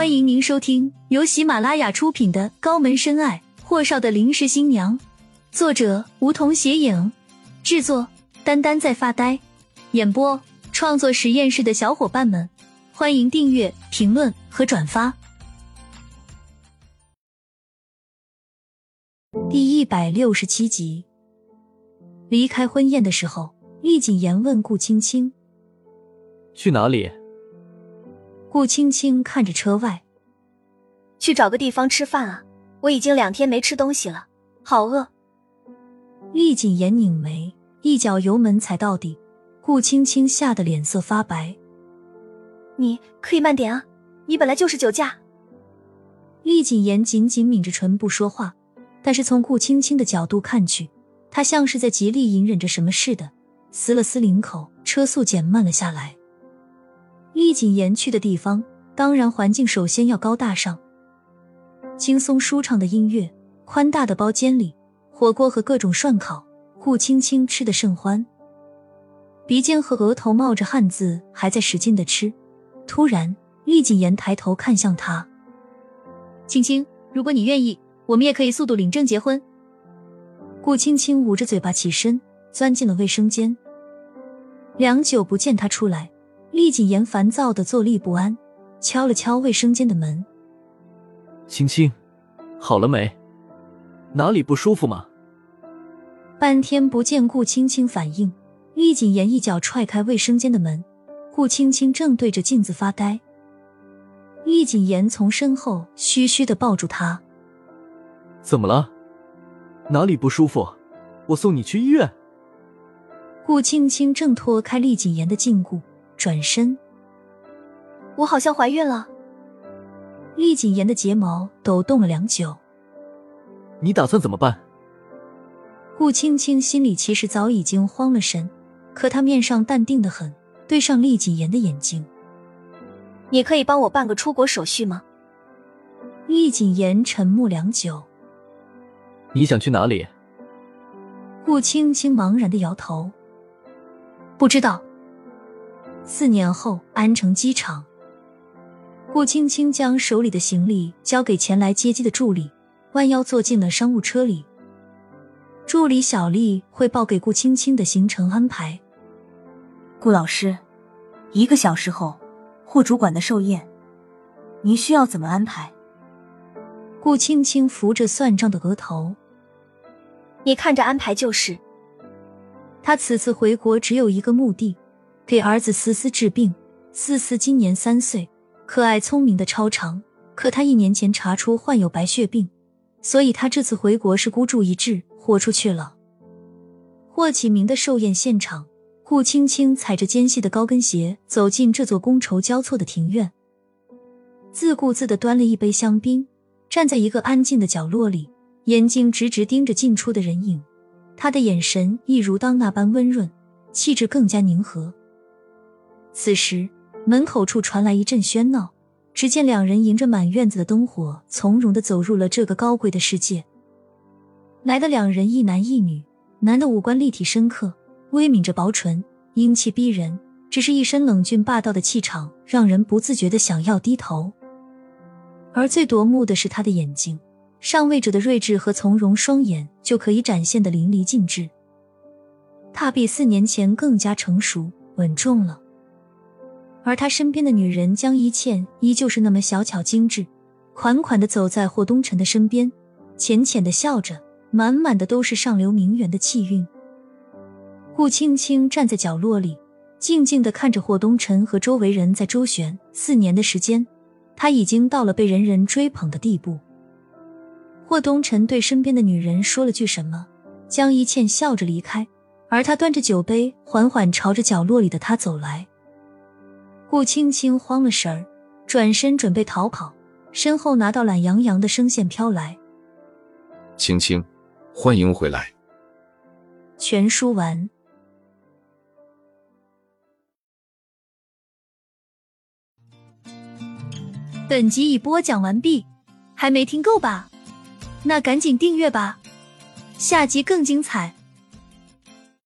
欢迎您收听由喜马拉雅出品的《高门深爱：霍少的临时新娘》，作者梧桐斜影，制作丹丹在发呆，演播创作实验室的小伙伴们，欢迎订阅、评论和转发。第一百六十七集，离开婚宴的时候，厉谨言问顾青青：“去哪里？”顾青青看着车外，去找个地方吃饭啊！我已经两天没吃东西了，好饿。厉谨言拧眉，一脚油门踩到底，顾青青吓得脸色发白。你可以慢点啊，你本来就是酒驾。厉谨言紧紧抿着唇不说话，但是从顾青青的角度看去，他像是在极力隐忍着什么似的，撕了撕领口，车速减慢了下来。厉谨言去的地方，当然环境首先要高大上。轻松舒畅的音乐，宽大的包间里，火锅和各种涮烤，顾青青吃得甚欢，鼻尖和额头冒着汗渍，还在使劲的吃。突然，厉谨言抬头看向他：“青青，如果你愿意，我们也可以速度领证结婚。”顾青青捂着嘴巴起身，钻进了卫生间。良久不见他出来。厉谨言烦躁的坐立不安，敲了敲卫生间的门。青青，好了没？哪里不舒服吗？半天不见顾青青反应，厉谨言一脚踹开卫生间的门。顾青青正对着镜子发呆。厉谨言从身后嘘嘘的抱住她：“怎么了？哪里不舒服？我送你去医院。”顾青青挣脱开厉谨言的禁锢。转身，我好像怀孕了。厉谨言的睫毛抖动了良久。你打算怎么办？顾青青心里其实早已经慌了神，可她面上淡定的很，对上厉谨言的眼睛。你可以帮我办个出国手续吗？厉谨言沉默良久。你想去哪里？顾青青茫然的摇头，不知道。四年后，安城机场，顾青青将手里的行李交给前来接机的助理，弯腰坐进了商务车里。助理小丽汇报给顾青青的行程安排。顾老师，一个小时后，霍主管的寿宴，您需要怎么安排？顾青青扶着算账的额头，你看着安排就是。他此次回国只有一个目的。给儿子思思治病，思思今年三岁，可爱聪明的超常。可他一年前查出患有白血病，所以他这次回国是孤注一掷，豁出去了。霍启明的寿宴现场，顾青青踩着尖细的高跟鞋走进这座觥筹交错的庭院，自顾自的端了一杯香槟，站在一个安静的角落里，眼睛直直盯着进出的人影，他的眼神一如当那般温润，气质更加宁和。此时，门口处传来一阵喧闹。只见两人迎着满院子的灯火，从容的走入了这个高贵的世界。来的两人一男一女，男的五官立体深刻，微抿着薄唇，英气逼人；只是一身冷峻霸道的气场，让人不自觉的想要低头。而最夺目的是他的眼睛，上位者的睿智和从容，双眼就可以展现的淋漓尽致。他比四年前更加成熟稳重了。而他身边的女人江一倩依旧是那么小巧精致，款款的走在霍东辰的身边，浅浅的笑着，满满的都是上流名媛的气韵。顾青青站在角落里，静静的看着霍东辰和周围人在周旋。四年的时间，他已经到了被人人追捧的地步。霍东辰对身边的女人说了句什么，江一倩笑着离开，而他端着酒杯，缓缓朝着角落里的他走来。顾青青慌了神儿，转身准备逃跑，身后拿到懒洋洋的声线飘来：“青青，欢迎回来。”全书完。本集已播讲完毕，还没听够吧？那赶紧订阅吧，下集更精彩。